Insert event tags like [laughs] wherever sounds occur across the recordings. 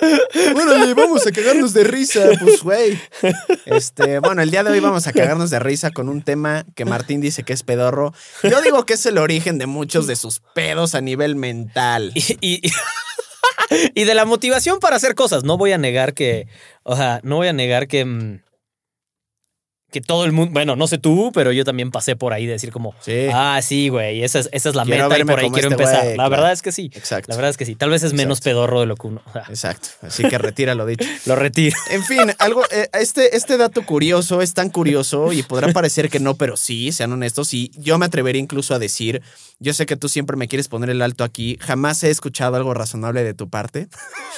Órale, vamos a cagarnos de risa, pues güey. Este, bueno, el día de hoy vamos a cagarnos de risa con un tema que Martín dice que es pedorro. Yo digo que es el origen de muchos de sus pedos a nivel mental. Y, y- y de la motivación para hacer cosas. No voy a negar que, o sea, no voy a negar que, mm, que todo el mundo, bueno, no sé tú, pero yo también pasé por ahí de decir como, Sí. ah, sí, güey, esa es, esa es la Quiero meta y por ahí quiero este empezar. la claro. verdad es que sí. Exacto. La verdad es que sí. Tal vez es menos Exacto. pedorro de lo que uno. Exacto. Así que retira lo dicho. [laughs] lo retiro. En fin, algo, eh, este, este dato curioso es tan curioso y podrá parecer que no, pero sí, sean honestos. Y yo me atrevería incluso a decir, yo sé que tú siempre me quieres poner el alto aquí, jamás he escuchado algo razonable de tu parte.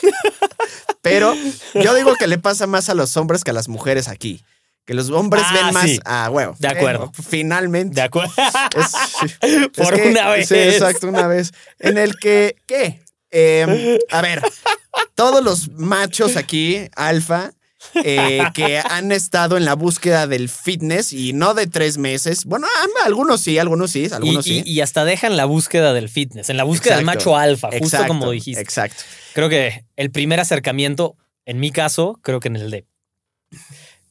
[laughs] pero yo digo que le pasa más a los hombres que a las mujeres aquí. Que los hombres Ah, ven más sí. a huevo. De acuerdo. Eh, finalmente. De acuerdo. Es- [laughs] Por es que- una vez. Sí, exacto, una vez. En el que, ¿qué? Eh, a ver, todos los machos aquí, alfa, eh, que han estado en la búsqueda del fitness y no de tres meses. Bueno, ah, algunos sí, algunos sí, algunos y- sí. y hasta dejan la búsqueda del fitness, en la búsqueda del macho alfa, justo Exacto, como dijiste. Exacto. Creo que el primer acercamiento, en mi caso, creo que en el de.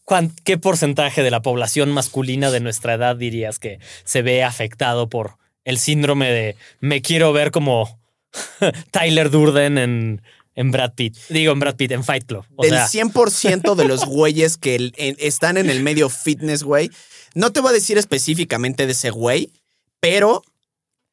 ¿Cuán- ¿Qué porcentaje de la población masculina de nuestra edad dirías que se ve afectado por el síndrome de me quiero ver como [laughs] Tyler Durden en, en Brad Pitt? Digo, en Brad Pitt, en Fight Club. O Del sea, 100% de los [laughs] güeyes que el- en- están en el medio fitness, güey. No te voy a decir específicamente de ese güey, pero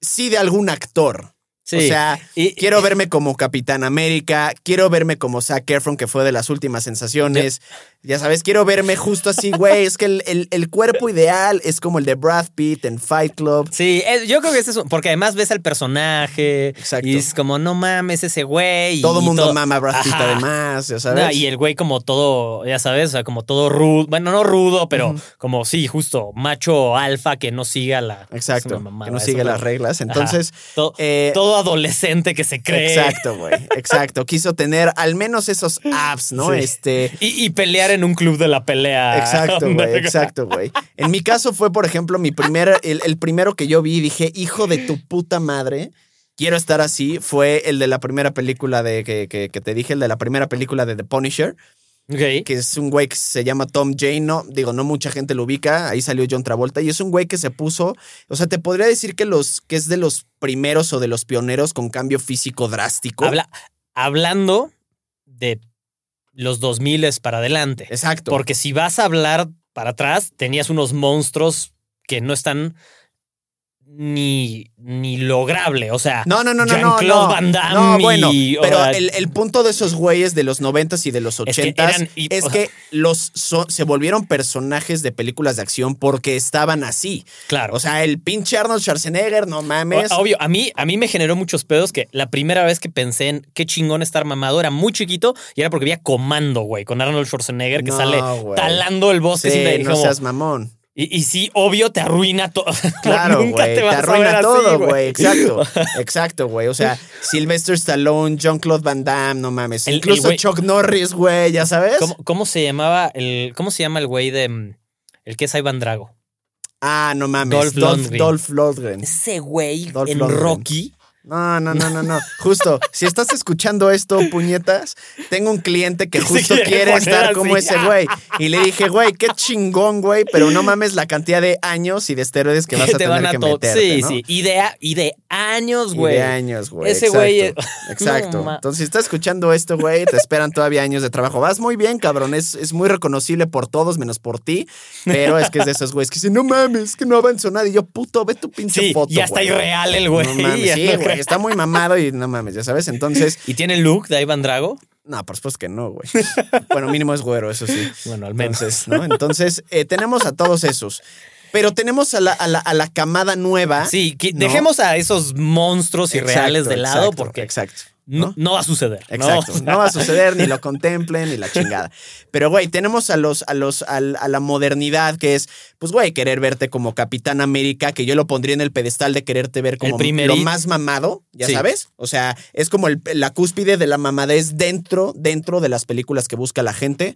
sí de algún actor. sí. O sea, Y- quiero verme como Capitán América, quiero verme como Zac Efron, que fue de las últimas sensaciones. Ya sabes, quiero verme justo así, güey. Es que el, el- el cuerpo ideal es como el de Brad Pitt en Fight Club. Sí, yo creo que es eso, porque además ves al personaje Exacto. y es como, no mames, ese güey. Todo el mundo todo- mama a Brad Pitt Ajá. además, ya sabes. No, y el güey como todo, ya sabes, o sea, como todo rudo, bueno, no rudo, pero como sí, justo, macho alfa que no siga la... Exacto, mamada que no eso, pero- las reglas. Entonces, todo, eh, todo adolescente que se cree. exacto, güey, exacto. [laughs] Quiso tener al menos esos abs, ¿no? Sí. Este... Y, y pelear en un club de la pelea. Exacto, [laughs] güey, exacto, güey. En mi caso fue, por ejemplo, mi primer, el, el primero que yo vi y dije, hijo de tu puta madre, quiero estar así, fue el de la primera película de que, que- que te dije, el de la primera película de The Punisher, que es un güey que se llama Tom Jane, no, digo, no mucha gente lo ubica, ahí salió John Travolta, y es un güey que se puso, o sea, te podría decir que, los, que es de los primeros o de los pioneros con cambio físico drástico. Habla- hablando de los 2000 para adelante. Exacto. Porque si vas a hablar para atrás, tenías unos monstruos que no están ni, ni lograble. O sea, No, no, no, no, no. No, Van Damme no bueno, y- o pero sea, el, el punto de esos güeyes de los noventas y de los Es que ochentas eran- y- es sea- que los so- se volvieron personajes de películas de acción porque estaban así. claro. O sea, el pinche Arnold Schwarzenegger, no mames. Obvio, a mí, a mí me generó muchos pedos que la primera vez que pensé en qué chingón estar mamado era muy chiquito y era porque había Comando, güey, con Arnold Schwarzenegger que No, sale güey. talando el bosque. Sí, y no como- seas mamón. Y, y sí, obvio, te arruina todo. [laughs] Claro, Nunca güey. te Te, vas a arruina todo, güey. Exacto. [laughs] Exacto, güey. O sea, Sylvester Stallone, Jean-Claude Van Damme, no mames. El- el Incluso Chuck Norris, güey, ya sabes. ¿Cómo, cómo se llamaba el. ¿Cómo se llama el güey de. mm, El que es Ivan Drago? Ah, no mames. Dolph Dolph, Lundgren. Dolph Lundgren. Ese güey Dolph en Lundgren. Rocky. No, no, no, no, no. Justo, si estás escuchando esto, puñetas, tengo un cliente que justo quiere estar así. como ese güey. Y le dije, güey, qué chingón, güey, pero no mames la cantidad de años y de esteroides que vas a te tener van a que meterte, Sí, ¿no? sí. Y de, y de años, Y güey. de años, güey. Ese exacto, güey es- Exacto. No, ma- Entonces, si estás escuchando esto, güey, te esperan todavía años de trabajo. Vas muy bien, cabrón. Es, es muy reconocible por todos, menos por ti. Pero es que es de esos güeyes que dicen, no mames, que no avanzó nada. Y yo, puto, ve tu pinche Sí, foto. ya está güey". irreal el güey. No mames, [laughs] sí, güey. Güey. Está muy mamado y no mames, ya sabes. Entonces, ¿Y tiene look de Ivan Drago? no, por supuesto que no, güey. Bueno, mínimo es güero, eso sí. Bueno, al menos. Entonces, ¿no? Entonces, eh, tenemos a todos esos. Pero tenemos a la, a la, a la camada nueva. Sí, que ¿no? dejemos a esos monstruos irreales Exacto, de lado exacto, porque Exacto. No, no va a suceder. ¿no? Exacto. No, va a suceder, ni lo contemplen, ni la chingada. Pero, güey, tenemos a los, a los, a, la modernidad que es, pues, güey, querer verte como Capitán América, que yo lo pondría en el pedestal de quererte ver como lo más mamado, ya Sí. sabes. O sea, es como el- la cúspide de la mamadez dentro, dentro de las películas que busca la gente.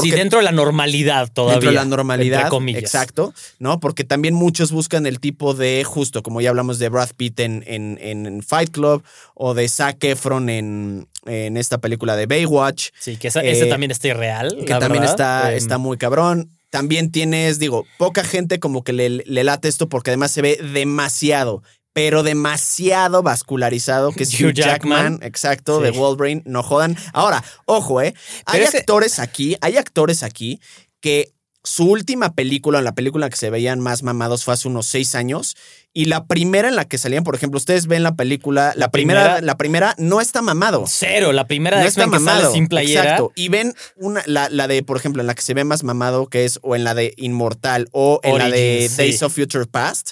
sí, dentro de la normalidad todavía. Dentro de la normalidad. Entre comillas. Exacto. ¿No? Porque también muchos buscan el tipo de, justo como ya hablamos de Brad Pitt en, en, en Fight Club o de Zac Efron en, en esta película de Baywatch, Sí, que esa- Eh, ese también está irreal. que también verdad. está, Em, está muy cabrón. También tienes, digo, poca gente como que le, le late esto porque además se ve demasiado, pero demasiado vascularizado, que es [laughs] Hugh Hugh Jackman, Jackman. exacto, Sí. de Wolverine, no jodan. Ahora, ojo, ¿eh? Hay Pero ese- actores aquí, hay actores aquí que su última película, la película que se veían más mamados fue hace unos seis años. Y la primera en la que salían, por ejemplo, ustedes ven la película, la, La primera, primera- la primera no está mamado. Cero, la primera No de está X-Men que sale mamado. sin playera. Exacto. Y ven una, la, la de, por ejemplo, en la que se ve más mamado, que es o en la de Inmortal o en la de sí. Days of Future Past.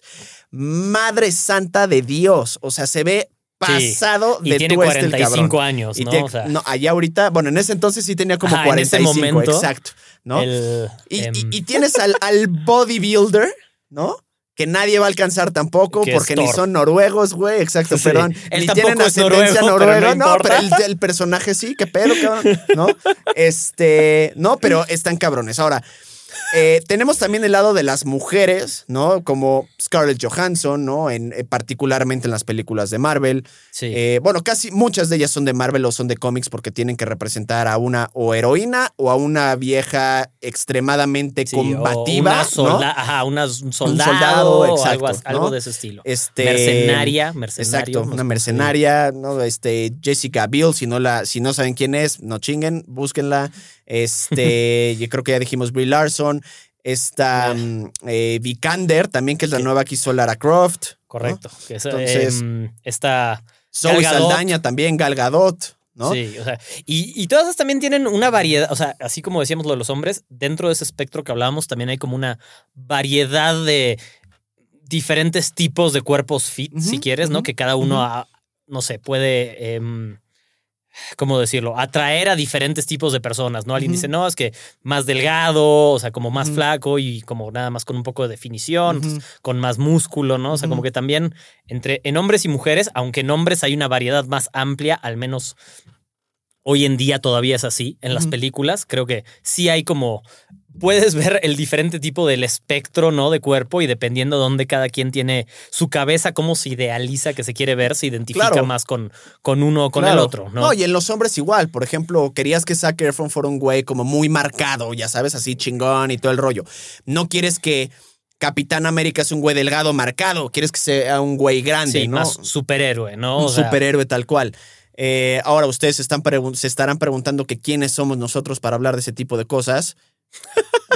Madre santa de Dios. O sea, se ve pasado Y de tiene tueste el 45 cabrón. años, ¿no? O sea, no, allá ahorita, bueno, en ese entonces sí tenía como Ajá, en ese 45, momento, exacto, ¿no? el, y, em, y- y tienes al, al bodybuilder, ¿no? Que nadie va a alcanzar tampoco porque ni son noruegos, güey. Exacto, Sí. perdón. Él ni tienen ascendencia noruega. no No, pero el personaje sí, qué pedo, cabrón. ¿No? [laughs] Este, no, pero están cabrones. Ahora, eh, tenemos también el lado de las mujeres, ¿no? Como Scarlett Johansson, ¿no? En, eh, particularmente en las películas de Marvel. sí. Eh, bueno, casi muchas de ellas son de Marvel o son de cómics porque tienen que representar a una o heroína o a una vieja extremadamente Sí, o combativa. Una ¿no? Ajá, una- un soldado, soldado, o exacto, algo, de ese estilo. Este, mercenaria, mercenario. Exacto, una mercenaria, ¿no? Este, Jessica Biel, si no la, si no saben quién es, no chinguen, búsquenla. Este, [laughs] yo creo que ya dijimos Brie Larson. Esta mm, eh, Vikander, también, que es la nueva que hizo Lara Croft. ¿no? Correcto. que es, Entonces- em, esta. Zoe. Saldaña también, Gal Gadot, ¿no? Sí, o sea, y, y todas esas también tienen una variedad, o sea, así como decíamos lo de los hombres, dentro de ese espectro que hablábamos también hay como una variedad de diferentes tipos de cuerpos fit, si quieres, ¿no? Que cada uno, a- no sé, puede, em, ¿cómo decirlo? Atraer a diferentes tipos de personas, ¿no? Alguien dice, no, es que más delgado, o sea, como más flaco y como nada más con un poco de definición, pues, con más músculo, ¿no? O sea, como que también entre en hombres y mujeres, aunque en hombres hay una variedad más amplia, al menos hoy en día todavía es así en las películas, creo que sí hay como puedes ver el diferente tipo del espectro, ¿no? De cuerpo y dependiendo de dónde cada quien tiene su cabeza, cómo se idealiza que se quiere ver, se identifica Claro. más con, con uno o con el otro, ¿no? y en los hombres igual. Por ejemplo, querías que Zac Efron fuera un güey como muy marcado, ya sabes, así chingón y todo el rollo. No quieres que Capitán América es un güey delgado marcado, quieres que sea un güey grande, sí, ¿no? más superhéroe, ¿no? un O sea, superhéroe tal cual. Eh, ahora ustedes se, están se estarán preguntando que quiénes somos nosotros para hablar de ese tipo de cosas.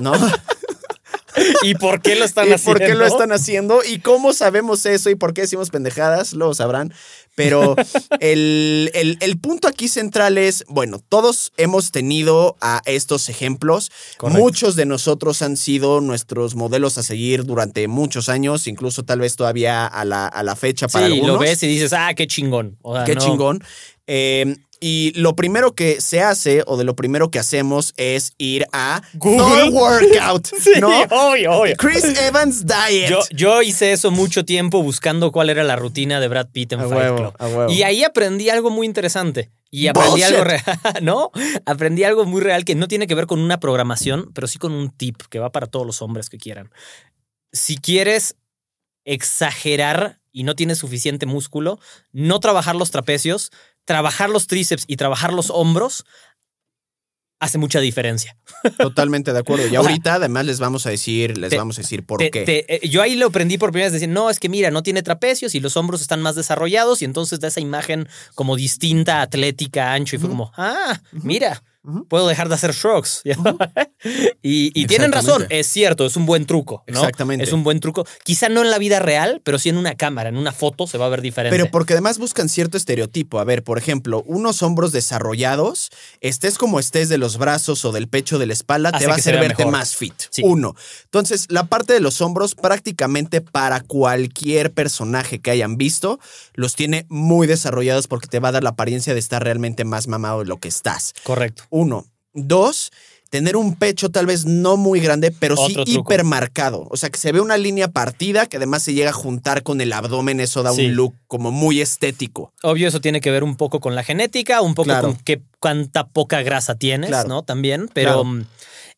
¿No? [laughs] ¿Y por qué lo están ¿Y haciendo? por qué lo están haciendo? ¿Y cómo sabemos eso? ¿Y por qué decimos pendejadas? Luego sabrán. Pero [laughs] el, el- el punto aquí central es, bueno, todos hemos tenido a estos ejemplos. Correcto. Muchos de nosotros han sido nuestros modelos a seguir durante muchos años, incluso tal vez todavía a la, a la fecha para Sí, algunos. lo ves y dices, ah, qué chingón. O sea, Qué no. chingón. Eh, y lo primero que se hace, o de lo primero que hacemos, es ir a Google. Thor Workout. [laughs] Sí, ¿no? obvio, obvio. Chris Evans Diet. Yo, yo hice eso mucho tiempo buscando cuál era la rutina de Brad Pitt en A Fight huevo, Club. a huevo. Y ahí aprendí algo muy interesante. Y aprendí Bullshit. algo real, [laughs] ¿no? Aprendí algo muy real que no tiene que ver con una programación, pero sí con un tip que va para todos los hombres que quieran. Si quieres exagerar y no tienes suficiente músculo, no trabajar los trapecios, trabajar los tríceps y trabajar los hombros hace mucha diferencia. Totalmente de acuerdo. Y [laughs] O sea, ahorita además les vamos a decir, les te- vamos a decir por Te- qué. te- eh, yo ahí lo aprendí por primera vez, decir, no, es que mira, no tiene trapecios y los hombros están más desarrollados y entonces da esa imagen como distinta, atlética, ancho y fue como, ah, mira, Puedo dejar de hacer shrugs. [laughs] y y tienen razón, es cierto, es un buen truco. ¿no? Exactamente. Es un buen truco. Quizá no en la vida real, pero sí en una cámara, en una foto se va a ver diferente. Pero porque además buscan cierto estereotipo. A ver, por ejemplo, unos hombros desarrollados, estés como estés de los brazos o del pecho de la espalda, Hace te va a hacer verte mejor. más fit. Sí. Uno. Entonces, la parte de los hombros, prácticamente para cualquier personaje que hayan visto, los tiene muy desarrollados porque te va a dar la apariencia de estar realmente más mamado de lo que estás. Correcto. Uno. Dos, tener un pecho tal vez no muy grande, pero sí Otro truco. hipermarcado. O sea, que se ve una línea partida que además se llega a juntar con el abdomen. Eso da Sí. un look como muy estético. Obvio, eso tiene que ver un poco con la genética, un poco Claro. con qué, cuánta poca grasa tienes, Claro. ¿no? También, pero Claro. mm,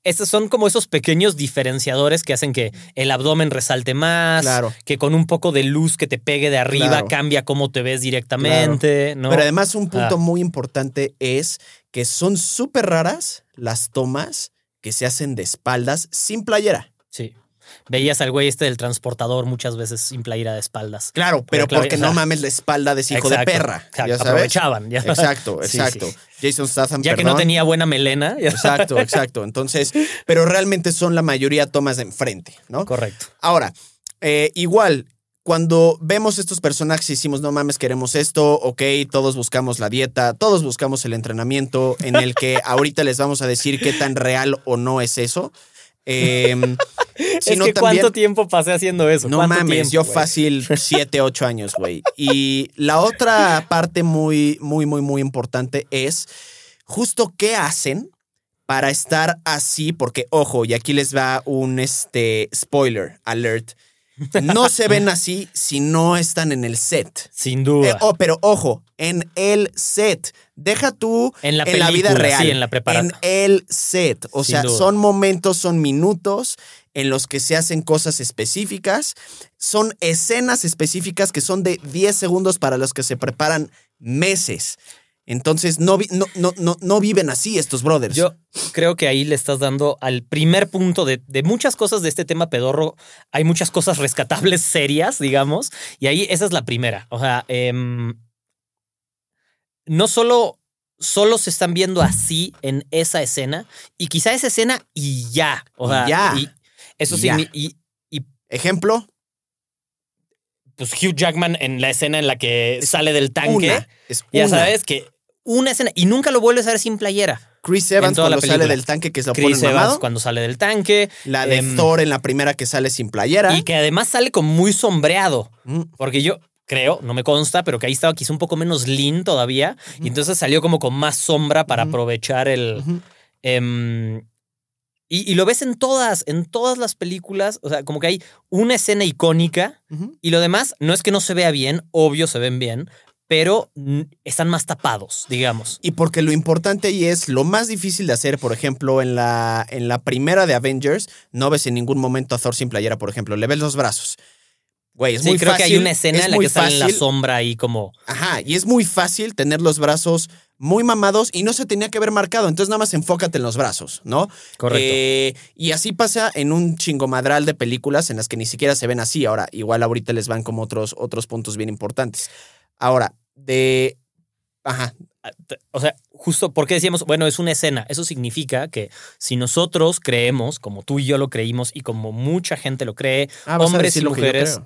estos son como esos pequeños diferenciadores que hacen que el abdomen resalte más, Claro. que con un poco de luz que te pegue de arriba Claro. cambia cómo te ves directamente, ¿no? Pero además un punto Ah. muy importante es que son súper raras las tomas que se hacen de espaldas sin playera. Sí. Veías al güey este del transportador muchas veces sin playera de espaldas. Claro, pero porque no mames la espalda de ese hijo de perra. exacto, ya sabes. Aprovechaban. Ya, Exacto, [laughs] exacto. sí. Jason Statham, Ya que no tenía buena melena. ya- Exacto, exacto. Entonces, pero realmente son la mayoría tomas de enfrente, ¿no? Correcto. Ahora, eh, igual, cuando vemos estos personajes y decimos, no mames, queremos esto, ok, todos buscamos la dieta, todos buscamos el entrenamiento, en el que [laughs] ahorita les vamos a decir qué tan real o no es eso. Eh, [laughs] es sino que también- cuánto tiempo pasé haciendo eso. no ¿Cuánto mames, tiempo, yo fácil [laughs] 7, 8 años, güey. Y la otra parte muy, muy, muy, muy importante es justo qué hacen para estar así, porque ojo, y aquí les va un este, spoiler alert. No se ven así si no están en el set. Sin duda. Eh, oh, pero ojo, en el set. Deja tú En la en la vida real. sí, en la preparación. En el set. O Sin sea, duda. son momentos, son minutos en los que se hacen cosas específicas. Son escenas específicas que son de 10 segundos para los que se preparan meses. Entonces, no, no, no, no, viven así estos brothers. Yo creo que ahí le estás dando al primer punto de, de muchas cosas de este tema pedorro. Hay muchas cosas rescatables [laughs] serias, digamos, y ahí esa es la primera. O sea, em, no solo, solo se están viendo así en esa escena, y quizá esa escena y ya. O Y sea, ya. y eso Y sí, ya. y, y, Ejemplo, pues Hugh Jackman en la escena en la que sale del tanque. una. Es Ya una. sabes que una escena, y nunca lo vuelves a ver sin playera. Chris Evans cuando sale del tanque que se lo Chris ponen Evans cuando sale del tanque. La de em, Thor en la primera que sale sin playera. Y que además sale como muy sombreado. Mm. Porque yo creo, no me consta, pero que ahí estaba quizá un poco menos lean todavía. Y entonces salió como con más sombra para aprovechar el. Em, y, y lo ves en todas, en todas las películas. O sea, como que hay una escena icónica y lo demás no es que no se vea bien, obvio se ven bien, pero están más tapados, digamos. Y porque lo importante ahí es lo más difícil de hacer, por ejemplo, en la, en la primera de Avengers, no ves en ningún momento a Thor sin playera, por ejemplo, le ves los brazos. Güey, es sí, muy creo fácil. que hay una escena es en la que sale en la sombra ahí como. Ajá, y es muy fácil tener los brazos muy mamados y no se tenía que haber marcado, entonces nada más enfócate en los brazos, ¿no? Correcto. Eh, y así pasa en un chingomadral de películas en las que ni siquiera se ven así. Ahora, igual ahorita les van como otros, otros puntos bien importantes. Ahora, de... Ajá, O sea, justo porque decíamos, bueno, es una escena. Eso significa que si nosotros creemos, como tú y yo lo creímos y como mucha gente lo cree, Ah, hombres y mujeres.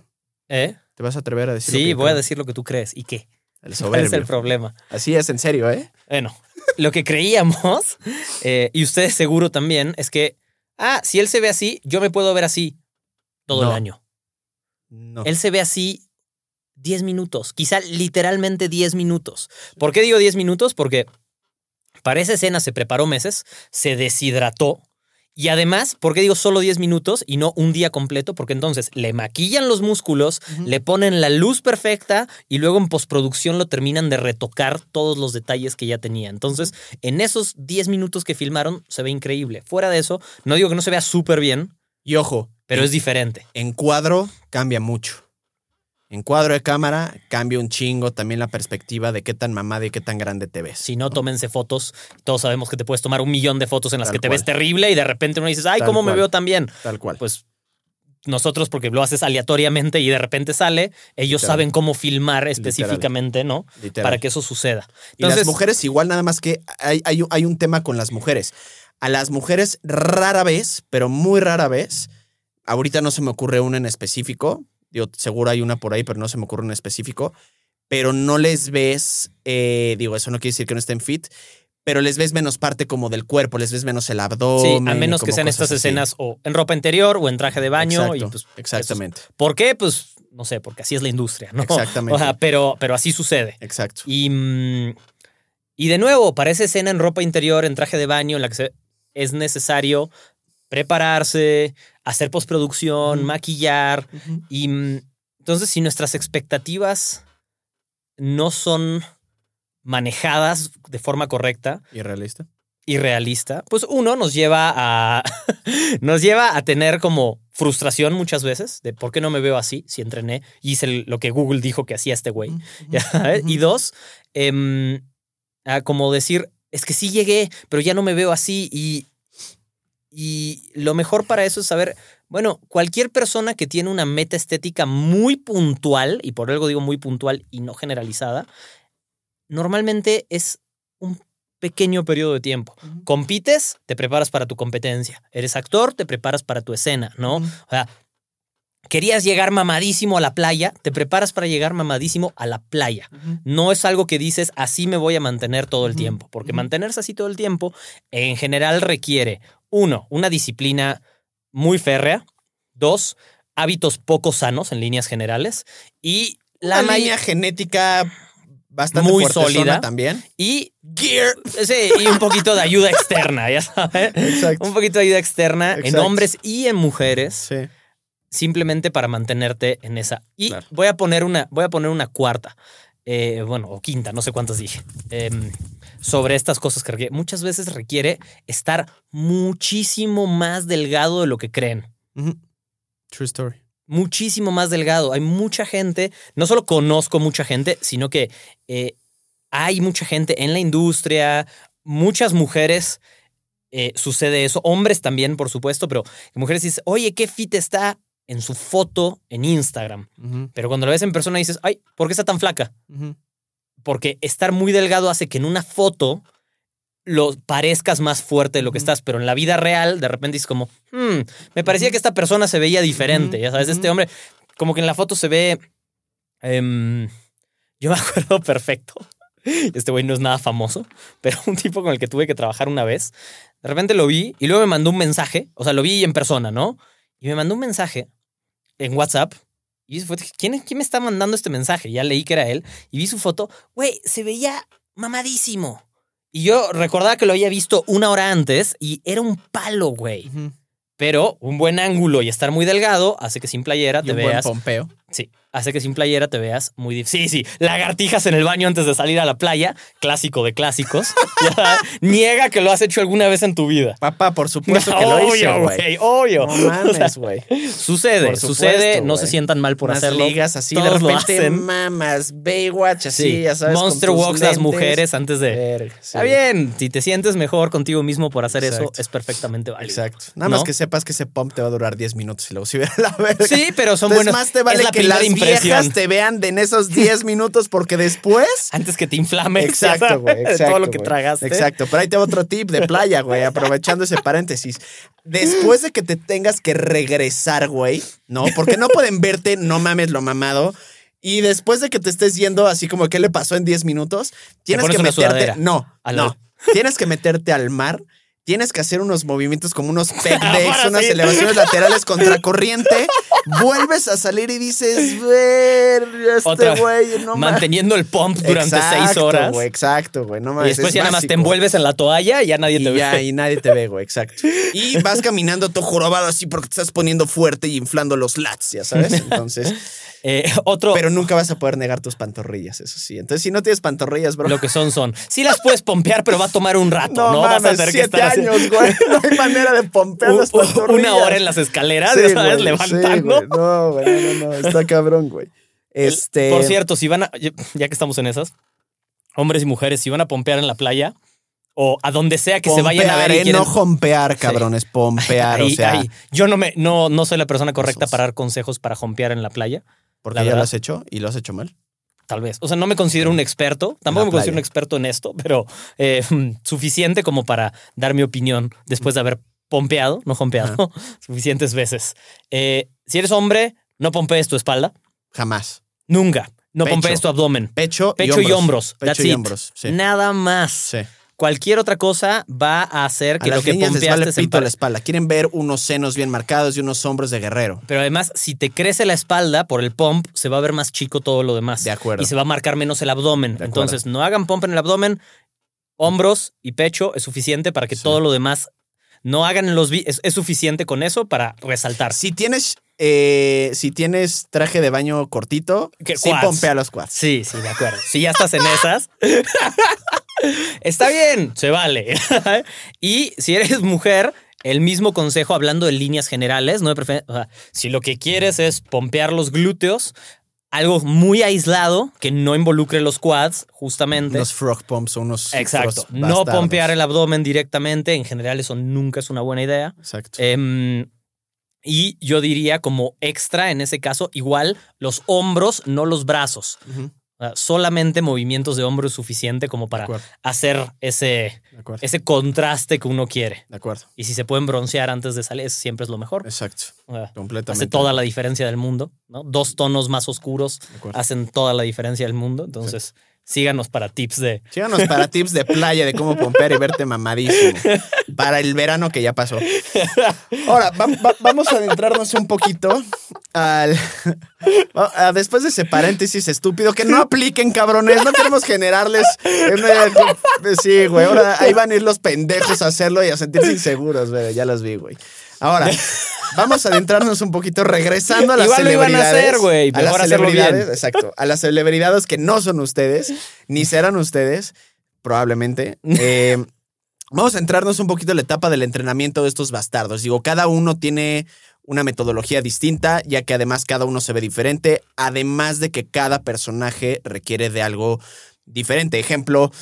¿Eh? ¿Te vas a atrever a decir lo que Sí, yo voy a decir lo que tú crees. ¿Y qué? El [laughs] ¿Cuál es el problema? Así es, en serio, ¿eh? Bueno, lo que creíamos, [laughs] eh, y ustedes seguro también, es que, ah, si él se ve así, yo me puedo ver así todo No. el año. No. Él se ve así 10 minutos, quizá literalmente 10 minutos. ¿Por qué digo 10 minutos? Porque para esa escena se preparó meses, se deshidrató. Y además, ¿por qué digo solo 10 minutos y no un día completo? Porque entonces le maquillan los músculos, le ponen la luz perfecta y luego en postproducción lo terminan de retocar todos los detalles que ya tenía. Entonces, en esos 10 minutos que filmaron, se ve increíble. Fuera de eso, no digo que no se vea súper bien, Y ojo, pero en, es diferente. en cuadro cambia mucho. En cuadro de cámara cambia un chingo también la perspectiva de qué tan mamada y qué tan grande te ves. Si no, tómense fotos. Todos sabemos que te puedes tomar un millón de fotos en las Tal que te cual. ves terrible y de repente uno dices, ay, Tal ¿cómo me veo tan bien? Tal cual. Pues nosotros, porque lo haces aleatoriamente y de repente sale, ellos Literal. saben cómo filmar específicamente, ¿no? Literal. Para que eso suceda. Y las Entonces, mujeres igual, nada más que hay, hay, hay un tema con las mujeres. A las mujeres rara vez, pero muy rara vez, ahorita no se me ocurre una en específico, digo, seguro hay una por ahí, pero no se me ocurre en específico, pero no les ves, eh, digo, eso no quiere decir que no estén fit, pero les ves menos parte como del cuerpo, les ves menos el sí, abdomen. a y menos que sean estas así. escenas o en ropa interior o en traje de baño. Exacto, y pues, exactamente, ¿Por qué? Pues no sé, porque así es la industria, ¿no? Exactamente. [laughs] O sea, pero, pero así sucede. exacto. Y, mm, y de nuevo, para esa escena en ropa interior, en traje de baño, en la que se- es necesario prepararse, hacer postproducción, maquillar. Y mm, entonces, si nuestras expectativas no son manejadas de forma correcta ¿Y realista? y realista, pues uno nos lleva a [laughs] nos lleva a tener como frustración muchas veces de por qué no me veo así si entrené y hice lo que Google dijo que hacía este güey. Y dos, em, a como decir, es que sí llegué, pero ya no me veo así. Y, y lo mejor para eso es saber, bueno, cualquier persona que tiene una meta estética muy puntual, y por algo digo muy puntual y no generalizada, normalmente es un pequeño periodo de tiempo. Compites, te preparas para tu competencia. Eres actor, te preparas para tu escena, ¿no? O sea, querías llegar mamadísimo a la playa, te preparas para llegar mamadísimo a la playa. No es algo que dices, así me voy a mantener todo el tiempo, porque mantenerse así todo el tiempo en general requiere, uno, una disciplina muy férrea, dos, hábitos poco sanos en líneas generales y la Una línea genética bastante Muy sólida. también. y, Gear. sí, y un poquito de ayuda externa, ya sabes. Exacto. Un poquito de ayuda externa en hombres y en mujeres. Sí. simplemente para mantenerte en esa. Y Claro. voy a poner una, voy a poner una cuarta, eh, bueno, o quinta, no sé cuántas dije, em, sobre estas cosas que requiere. Muchas veces requiere estar muchísimo más delgado de lo que creen. True story. Muchísimo más delgado. Hay mucha gente, no solo conozco mucha gente, sino que eh, hay mucha gente en la industria, muchas mujeres. eh, sucede eso, hombres también, por supuesto, pero mujeres dicen, oye, qué fit está en su foto en Instagram. Pero cuando la ves en persona dices, ay, ¿por qué está tan flaca? Porque estar muy delgado hace que en una foto lo parezcas más fuerte de lo que estás, pero en la vida real de repente es como, "Hmm, me parecía que esta persona se veía diferente, ya sabes, este hombre, como que en la foto se ve, em, yo [laughs] me acuerdo perfecto, este güey no es nada famoso, pero un tipo con el que tuve que trabajar una vez, de repente lo vi y luego me mandó un mensaje, o sea, lo vi en persona, ¿no? Y me mandó un mensaje en WhatsApp. Y fue, ¿quién, ¿quién me está mandando este mensaje? Ya leí que era él y vi su foto. Güey, se veía mamadísimo. Y yo recordaba que lo había visto una hora antes y era un palo, güey. Pero un buen ángulo y estar muy delgado hace que sin playera Y te un buen veas. pompeo. Sí, hace que sin playera te veas muy difícil. Sí, sí, lagartijas en el baño antes de salir a la playa, clásico de clásicos. [laughs] Ya, Niega que lo has hecho alguna vez en tu vida. Papá, por supuesto que lo hice, [laughs] obvio, güey. obvio. No [laughs] güey. sucede, Por sucede, supuesto, no güey. se sientan mal por Unas hacerlo. ligas así, de Todos lo repente mamas, Baywatch, así, Sí, ya sabes. Monster Walks las mujeres antes de. Sí. Está bien, si te sientes mejor contigo mismo por hacer eso, es perfectamente válido. Exacto. Nada más ¿No? que sepas que ese pump te va a durar 10 minutos y luego si a la verga. Sí, pero son Entonces, buenos. más te vale es la que las impresión. viejas te vean en esos 10 [laughs] minutos porque después... Antes que te inflames. Exacto, güey. [laughs] Exacto, todo lo que tragaste. Exacto. Pero ahí te va otro tip de playa, güey. Aprovechando ese paréntesis. Después de que te tengas que regresar, güey, ¿no? Porque no pueden verte, no mames lo mamado. Y después de que te estés yendo, así como qué le pasó en 10 minutos, tienes que meterte. sudadera. No, no. Tienes que meterte al mar. Tienes que hacer unos movimientos como unos [laughs] pec decks, unas sí. elevaciones laterales contracorriente. Vuelves a salir y dices, ver, este güey, no. Manteniendo el pump durante Exacto, seis horas. exacto, güey. No y mames. después es ya nada más te envuelves en la toalla y ya nadie te Y ya, ve. y nadie te ve, güey, exacto. Y vas caminando todo jorobado así porque te estás poniendo fuerte y inflando los lats, ya sabes. [laughs] Entonces, Eh, [laughs] otro, pero nunca vas a poder negar tus pantorrillas, eso sí. Entonces, si no tienes pantorrillas, bro. lo que son son. Sí las puedes pompear, pero va a tomar un rato, ¿no? no, Vas a tener que estar así- años, güey. No hay manera de pompear [laughs] las pantorrillas. una hora en las escaleras, Sí, sabes, güey, levantando. sí, güey. no, güey, no, no, no, está cabrón, güey. Este. Por cierto, si van a, ya que estamos en esas, hombres y mujeres, si van a pompear en la playa, o a donde sea que se vayan a ver. ¿eh? quieren- No jompear, cabrones, pompear. Ahí- o sea, ahí. Yo no, me, no, no soy la persona correcta para dar consejos para jompear en la playa. Porque ya lo has hecho y lo has hecho mal. Tal vez. O sea, no me considero un experto. Tampoco me considero un experto en esto, pero eh, [laughs] suficiente como para dar mi opinión después de haber pompeado, no pompeado, [laughs] suficientes veces. Eh, si eres hombre, no pompees tu espalda. Jamás. Nunca. No Pecho. pompees tu abdomen. Pecho, Pecho y hombros. Pecho That's y it. hombros. Sí. Nada más. sí. Cualquier otra cosa va a hacer A que lo las que pompeaste vale se pito la espalda. Quieren ver unos senos bien marcados y unos hombros de guerrero. Pero además, si te crece la espalda por el pump, se va a ver más chico todo lo demás. De acuerdo. Y se va a marcar menos el abdomen. Entonces, no hagan pump en el abdomen. Hombros y pecho es suficiente para que Sí. todo lo demás no hagan en los es, es suficiente con eso para resaltar. Si tienes, eh, si tienes traje de baño cortito, ¿Qué, sí pompea los quads. Sí, sí, de acuerdo. Si ya estás en esas, [laughs] está bien, se vale. [laughs] y si eres mujer, el mismo consejo hablando de líneas generales, no de prefer- o sea, si lo que quieres es pompear los glúteos, algo muy aislado que no involucre los quads, justamente. Unos frog pumps o unos. Exacto. No pompear el abdomen directamente, en general eso nunca es una buena idea. Exacto. Em, y yo diría como extra en ese caso, igual los hombros, no los brazos. Sea, solamente movimientos de hombro es suficiente como para hacer ese, ese contraste que uno quiere. De acuerdo. Y si se pueden broncear antes de salir, eso siempre es lo mejor. Exacto. Completamente. hace toda la diferencia del mundo. ¿no? Dos tonos más oscuros hacen toda la diferencia del mundo. Entonces, síganos para tips de... Síganos para tips de playa de cómo pompear y verte mamadísimo. Para el verano que ya pasó. Ahora, va- va- vamos a adentrarnos un poquito al. después de ese paréntesis estúpido, que no apliquen, cabrones. No queremos generarles. Sí, güey. Ahora ahí van a ir los pendejos a hacerlo y a sentirse inseguros, güey. Ya los vi, güey. Ahora, vamos a adentrarnos un poquito regresando a las Igual lo iban a celebridades. hacer, güey. A las bien. celebridades, exacto. A las celebridades que no son ustedes, ni serán ustedes, probablemente. Eh, vamos a entrarnos un poquito en la etapa del entrenamiento de estos bastardos. Digo, cada uno tiene una metodología distinta, ya que además cada uno se ve diferente, además de que cada personaje requiere de algo diferente. Ejemplo,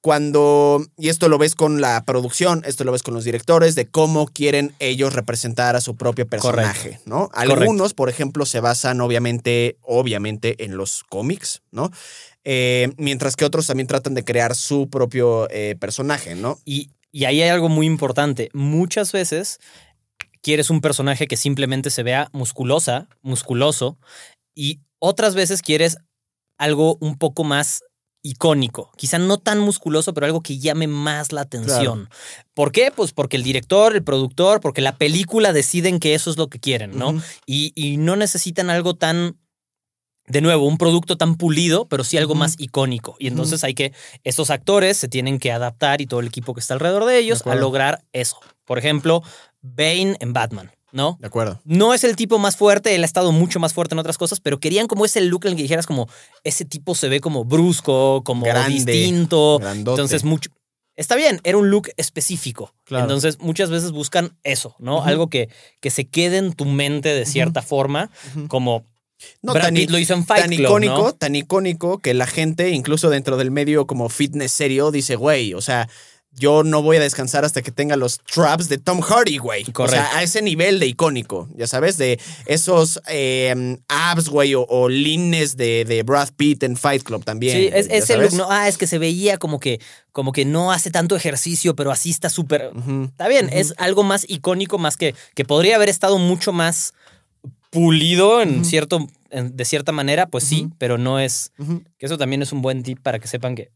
cuando, y esto lo ves con la producción, esto lo ves con los directores, de cómo quieren ellos representar a su propio personaje, ¿no? Algunos, por ejemplo, se basan obviamente, obviamente en los cómics, ¿no? Eh, mientras que otros también tratan de crear su propio eh, personaje, ¿no? Y, y ahí hay algo muy importante. Muchas veces quieres un personaje que simplemente se vea musculosa, musculoso, y otras veces quieres algo un poco más icónico, quizá no tan musculoso, pero algo que llame más la atención. ¿Por qué? Pues porque el director, el productor, porque la película deciden que eso es lo que quieren, ¿no? Y, y no necesitan algo tan, de nuevo, un producto tan pulido, pero sí algo más icónico. Y entonces hay que, estos actores se tienen que adaptar y todo el equipo que está alrededor de ellos a lograr eso. Por ejemplo, Bane en Batman, ¿no? De acuerdo. No es el tipo más fuerte, él ha estado mucho más fuerte en otras cosas, pero querían como ese look en el que dijeras como, ese tipo se ve como brusco, como Grande, distinto. Grandote. Entonces, mucho. Está bien, era un look específico. Claro. Entonces, muchas veces buscan eso, ¿no? Algo que, que se quede en tu mente de cierta forma, como No, Brad tan, Pitt lo hizo en Fight tan Club, icónico, ¿no? tan icónico que la gente, incluso dentro del medio como fitness serio, dice, güey, o sea, yo no voy a descansar hasta que tenga los traps de Tom Hardy, güey. O Correcto. sea, a ese nivel de icónico, ya sabes, de esos eh, abs, güey, o, o leanness de, de Brad Pitt en Fight Club también. Sí, es, ese look. ¿no? Ah, es que se veía como que, como que no hace tanto ejercicio, pero así está súper. Ujú. Está bien, es algo más icónico, más que, que podría haber estado mucho más pulido en cierto, en- de cierta manera, pues sí, pero no es. Que eso también es un buen tip para que sepan que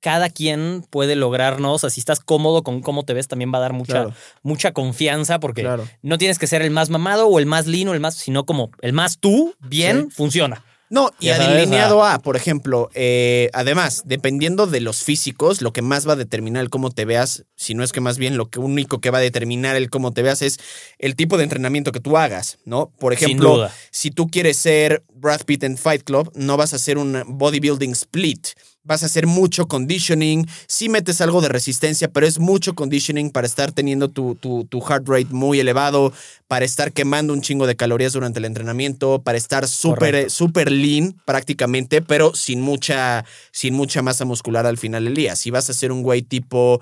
cada quien puede lograrnos. O sea, si estás cómodo con cómo te ves, también va a dar mucha, Claro, mucha confianza porque claro. no tienes que ser el más mamado o el más lino, el más, sino como el más tú, bien, Sí. funciona. No, y alineado a, por ejemplo, eh, además, dependiendo de los físicos, lo que más va a determinar el cómo te veas, si no es que más bien lo que único que va a determinar el cómo te veas es el tipo de entrenamiento que tú hagas, ¿no? Por ejemplo, si tú quieres ser Brad Pitt en Fight Club, no vas a hacer un bodybuilding split. Vas a hacer mucho conditioning, sí metes algo de resistencia, pero es mucho conditioning para estar teniendo tu, tu, tu heart rate muy elevado, para estar quemando un chingo de calorías durante el entrenamiento, para estar súper súper lean prácticamente, pero sin mucha, sin mucha masa muscular al final del día. Si vas a ser un güey tipo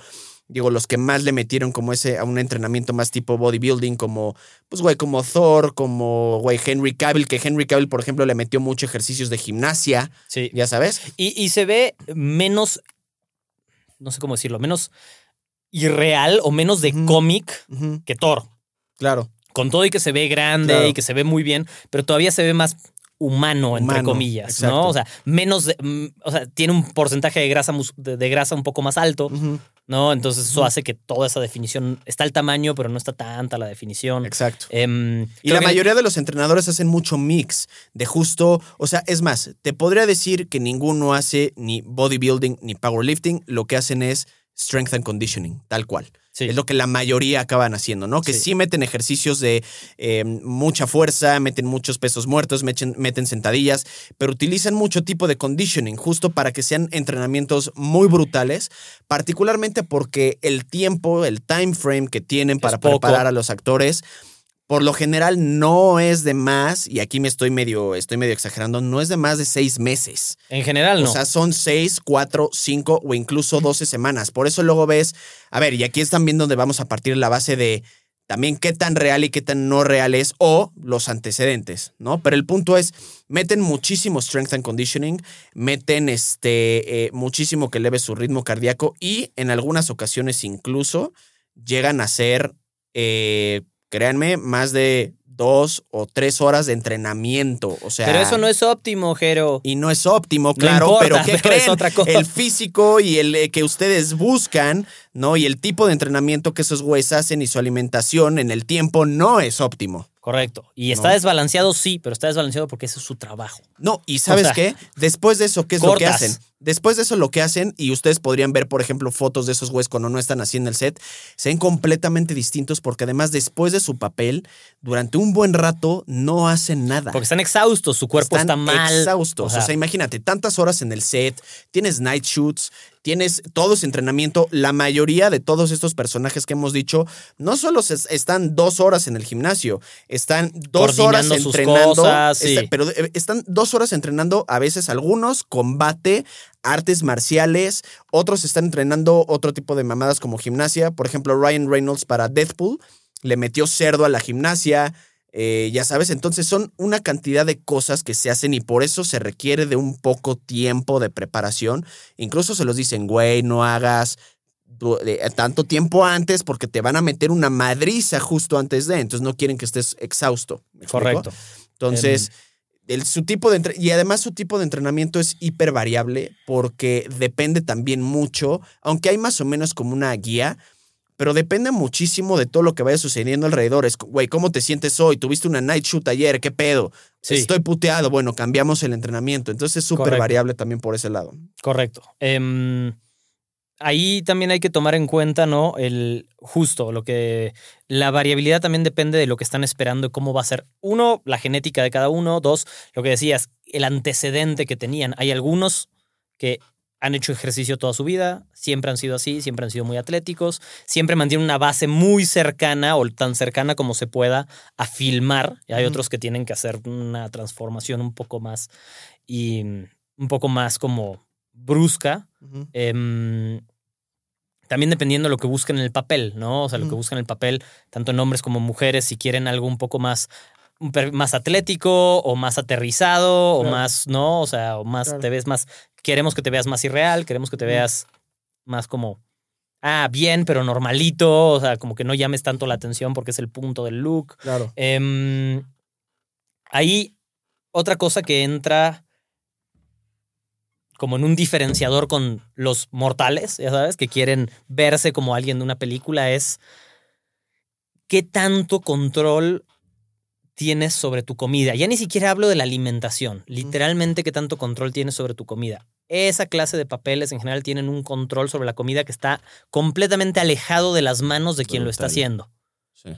digo, los que más le metieron como ese a un entrenamiento más tipo bodybuilding, como, pues, güey, como Thor, como, güey, Henry Cavill, que Henry Cavill, por ejemplo, le metió mucho ejercicios de gimnasia, Sí. ya sabes. Y, y se ve menos, no sé cómo decirlo, menos irreal o menos de cómic que Thor. Claro. Con todo y que se ve grande Claro. y que se ve muy bien, pero todavía se ve más humano, entre Humano, comillas, exacto. ¿no? O sea, menos, de- mm, o sea, tiene un porcentaje de grasa, de, de grasa un poco más alto, ¿no? Entonces eso hace que toda esa definición, está el tamaño, pero no está tanta la definición. Exacto. Em, Y la que- mayoría de los entrenadores hacen mucho mix de justo, o sea, es más, te podría decir que ninguno hace ni bodybuilding ni powerlifting, lo que hacen es strength and conditioning, tal cual. Sí. Es lo que la mayoría acaban haciendo, ¿no? Que Sí. sí, meten ejercicios de eh, mucha fuerza, meten muchos pesos muertos, meten, meten sentadillas, pero utilizan mucho tipo de conditioning justo para que sean entrenamientos muy brutales, particularmente porque el tiempo, el time frame que tienen para preparar a los actores, por lo general no es de más, y aquí me estoy medio, estoy medio exagerando, no es de más de seis meses. En general, no. O sea, son seis, cuatro, cinco o incluso 12 semanas. Por eso luego ves, a ver, y aquí es también donde vamos a partir la base de también qué tan real y qué tan no real es o los antecedentes, ¿no? Pero el punto es, meten muchísimo strength and conditioning, meten este, eh, muchísimo que eleve su ritmo cardíaco y en algunas ocasiones incluso llegan a ser, eh, créanme, más de dos o tres horas de entrenamiento. O sea, pero eso no es óptimo, Jero. y no es óptimo, No claro, importa, pero [laughs] ¿qué pero es creen? otra cosa. El físico y el eh, que ustedes buscan, ¿no? Y el tipo de entrenamiento que esos güeyes hacen y su alimentación en el tiempo no es óptimo. Correcto. Y está No. desbalanceado, sí, pero está desbalanceado porque ese es su trabajo. No, y ¿sabes sea, qué? Después de eso, ¿qué es lo que hacen? Después de eso, lo que hacen, y ustedes podrían ver, por ejemplo, fotos de esos güeyes cuando no están haciendo el set, se ven completamente distintos porque además, después de su papel, durante un buen rato, no hacen nada. Porque están exhaustos, su cuerpo Están está mal. exhaustos. O sea, O sea, imagínate, tantas horas en el set, tienes night shoots, tienes todo ese entrenamiento. La mayoría de todos estos personajes que hemos dicho, no solo se- están dos horas en el gimnasio, están dos horas entrenando. cosas, sí. está- pero eh, están dos horas entrenando, a veces algunos, combate, artes marciales, otros están entrenando otro tipo de mamadas como gimnasia. Por ejemplo, Ryan Reynolds para Deadpool le metió cerdo a la gimnasia. Eh, ya sabes, entonces son una cantidad de cosas que se hacen y por eso se requiere de un poco tiempo de preparación. Incluso se los dicen, güey, no hagas de- tanto tiempo antes porque te van a meter una madriza justo antes de, entonces no quieren que estés exhausto. correcto. Entonces, el- su tipo de y además su tipo de entrenamiento es hiper variable porque depende también mucho, aunque hay más o menos como una guía, pero depende muchísimo de todo lo que vaya sucediendo alrededor. Es, güey, ¿cómo te sientes hoy? ¿Tuviste una night shoot ayer? ¿Qué pedo? Sí. Estoy puteado. Bueno, cambiamos el entrenamiento. Entonces es súper variable también por ese lado. Correcto. Em, ahí también hay que tomar en cuenta, ¿no? El justo, lo que. La variabilidad también depende de lo que están esperando y cómo va a ser. Uno, la genética de cada uno. Dos, lo que decías, el antecedente que tenían. Hay algunos que han hecho ejercicio toda su vida, siempre han sido así, siempre han sido muy atléticos, siempre mantienen una base muy cercana o tan cercana como se pueda a filmar. Y hay otros que tienen que hacer una transformación un poco más y mm, un poco más como brusca. Em, también dependiendo de lo que busquen en el papel, ¿no? O sea, lo que Ujú. buscan en el papel, tanto en hombres como mujeres, si quieren algo un poco más, más atlético o más aterrizado o Claro. más, ¿no? O sea, o más, Claro. te ves más, queremos que te veas más irreal, queremos que te veas más como, ah, bien, pero normalito, o sea, como que no llames tanto la atención porque es el punto del look. Claro. Em, ahí otra cosa que entra como en un diferenciador con los mortales, ya sabes, que quieren verse como alguien de una película, es qué tanto control tienes sobre tu comida. Ya ni siquiera hablo de la alimentación, literalmente qué tanto control tienes sobre tu comida. Esa clase de papeles en general tienen un control sobre la comida que está completamente alejado de las manos de quien lo está haciendo. Sí.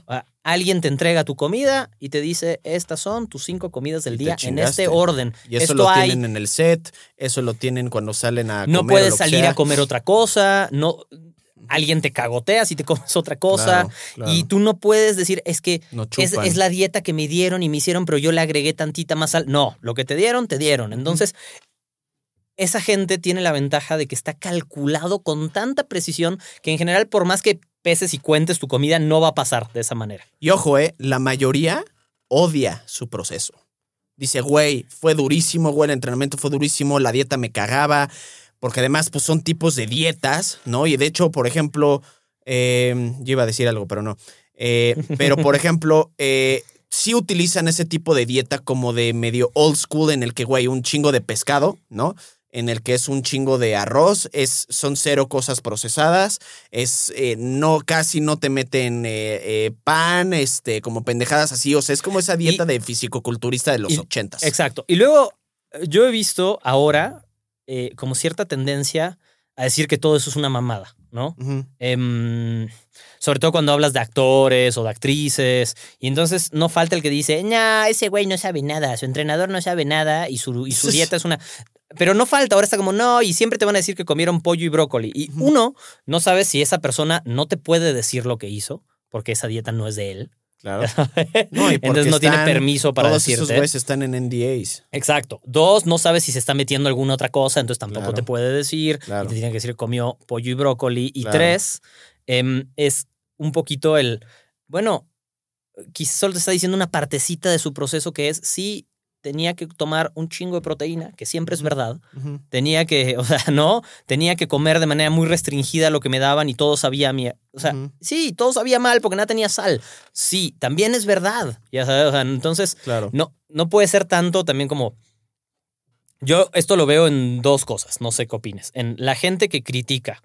Alguien te entrega tu comida y te dice, estas son tus cinco comidas del día en este orden. Y eso Esto lo hay, tienen en el set, eso lo tienen cuando salen a no comer o puedes salir sea. a comer otra cosa, no, alguien te cagotea si te comes otra cosa. Claro, claro. Y tú no puedes decir, es que No es, es la dieta que me dieron y me hicieron, pero yo le agregué tantita más sal. No, lo que te dieron, te dieron. Entonces, esa gente tiene la ventaja de que está calculado con tanta precisión que en general, por más que peses y cuentes tu comida, no va a pasar de esa manera. Y ojo, eh, la mayoría odia su proceso. Dice, güey, fue durísimo, güey, el entrenamiento fue durísimo, la dieta me cagaba, porque además, pues son tipos de dietas, ¿no? Y de hecho, por ejemplo, eh, yo iba a decir algo, pero no. Eh, pero, por [laughs] ejemplo, eh, sí utilizan ese tipo de dieta como de medio old school en el que, güey, un chingo de pescado, ¿no? En el que es un chingo de arroz, es, son cero cosas procesadas, es eh, no, casi no te meten pan, este, como pendejadas así. O sea, es como esa dieta Y- de fisicoculturista de los ochentas. Exacto. Y luego, yo he visto ahora eh, como cierta tendencia a decir que todo eso es una mamada, ¿no? Em, sobre todo cuando hablas de actores o de actrices. Y entonces no falta el que dice, nah, ese güey no sabe nada, su entrenador no sabe nada y su, y su dieta es una... Pero no falta, ahora está como, no, y siempre te van a decir que comieron pollo y brócoli. Y uno, no sabe si esa persona no te puede decir lo que hizo, porque esa dieta no es de él. Claro. [laughs] No, y entonces no tiene permiso para Todos decirte. esos güeyes están en NDAs. Exacto. Dos, no sabes si se está metiendo alguna otra cosa, entonces tampoco Claro. te puede decir. Claro. Y te tiene que decir comió pollo y brócoli. Y Claro. tres, em, es un poquito el, bueno, quizás solo te está diciendo una partecita de su proceso que es, sí, tenía que tomar un chingo de proteína, que siempre es verdad. Tenía que, [laughs] o sea, no, tenía que comer de manera muy restringida lo que me daban y todo sabía a mí. O sea, sí, todo sabía mal porque nada tenía sal. Sí, también es verdad. Ya sabes, o sea, entonces Claro. no, no puede ser tanto también como. Yo esto lo veo en dos cosas, no sé qué opines. En la gente que critica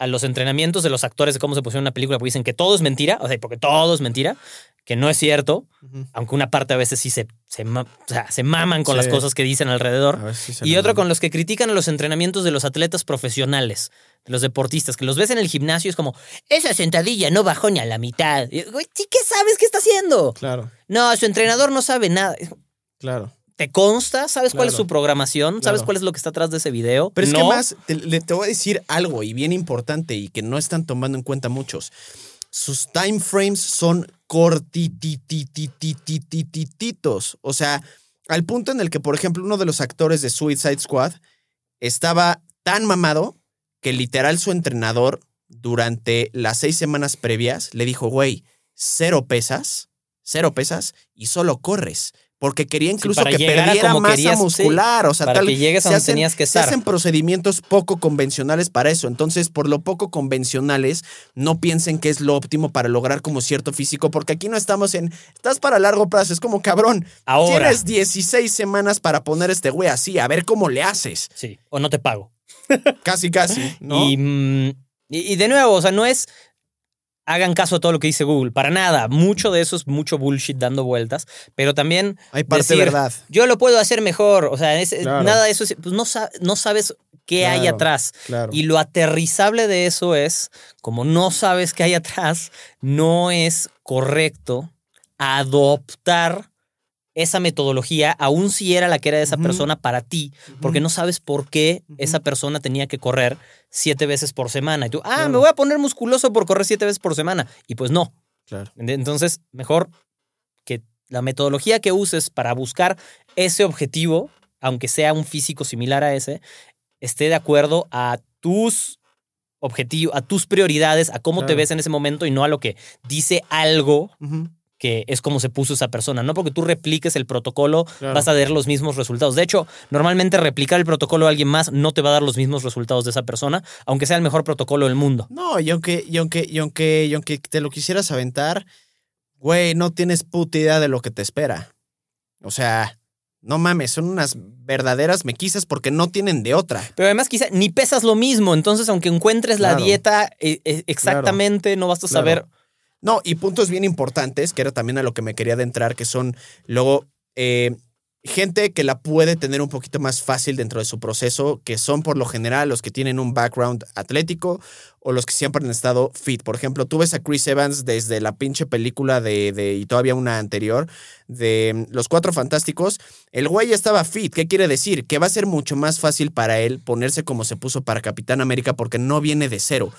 a los entrenamientos de los actores de cómo se pusieron una película, porque dicen que todo es mentira, o sea, porque todo es mentira, que no es cierto, aunque una parte a veces sí se, se, ma- o sea, se maman con Sí. las cosas que dicen alrededor. Si Y otro con los que critican a los entrenamientos de los atletas profesionales, de los deportistas, que los ves en el gimnasio y es como, esa sentadilla no bajó ni a la mitad. Y, Güey, ¿sí qué sabes qué está haciendo? Claro, No, su entrenador no sabe nada. claro. ¿Te consta? ¿Sabes cuál es su programación? ¿Sabes Claro. cuál es lo que está atrás de ese video? Pero es No. que más, te, te voy a decir algo y bien importante y que no están tomando en cuenta muchos. Sus time frames son cortitititititititos. O sea, al punto en el que, por ejemplo, uno de los actores de Suicide Squad estaba tan mamado que literal su entrenador durante las seis semanas previas le dijo, güey, cero pesas, cero pesas y solo corres. Porque quería incluso que perdiera masa querías, sí, muscular. o sea, para tal, que llegues a se donde hacen- tenías que se estar. hacen procedimientos poco convencionales para eso. Entonces, por lo poco convencionales, no piensen que es lo óptimo para lograr como cierto físico, porque aquí no estamos en, estás para largo plazo, es como cabrón. Ahora. Tienes 16 semanas para poner este güey así, a ver cómo le haces. Sí, o no te pago. Casi, casi, [laughs] ¿no? Mm, y- y de nuevo, o sea, no es hagan caso a todo lo que dice Google, para nada. Mucho de eso es mucho bullshit dando vueltas, pero también Hay parte decir, de verdad. yo lo puedo hacer mejor. O sea, es- Claro. nada de eso, es- pues no, sa- no sabes qué hay atrás. Claro. Y lo aterrizable de eso es, como no sabes qué hay atrás, no es correcto adoptar esa metodología, aun si era la que era de esa persona para ti, porque no sabes por qué esa persona tenía que correr siete veces por semana. Y tú, ah, Claro. me voy a poner musculoso por correr siete veces por semana. Y pues no. Claro. Entonces, mejor que la metodología que uses para buscar ese objetivo, aunque sea un físico similar a ese, esté de acuerdo a tus objetivos, a tus prioridades, a cómo te ves en ese momento y no a lo que dice algo. Que es como se puso esa persona. No porque tú repliques el protocolo Claro. vas a ver los mismos resultados. De hecho, normalmente replicar el protocolo de alguien más no te va a dar los mismos resultados de esa persona, aunque sea el mejor protocolo del mundo. No, y aunque, y aunque, y aunque, y aunque te lo quisieras aventar, güey, no tienes puta idea de lo que te espera. O sea, no mames, son unas verdaderas mequisas porque no tienen de otra. Pero además quizá ni pesas lo mismo, entonces aunque encuentres la dieta eh, eh, exactamente, no vas a saber. No, y puntos bien importantes, que era también a lo que me quería adentrar, que son luego, eh, gente que la puede tener un poquito más fácil dentro de su proceso, que son por lo general los que tienen un background atlético o los que siempre han estado fit. Por ejemplo, tú ves a Chris Evans desde la pinche película de, de y todavía una anterior, de Los Cuatro Fantásticos. El güey ya estaba fit. ¿Qué quiere decir? Que va a ser mucho más fácil para él ponerse como se puso para Capitán América porque no viene de cero.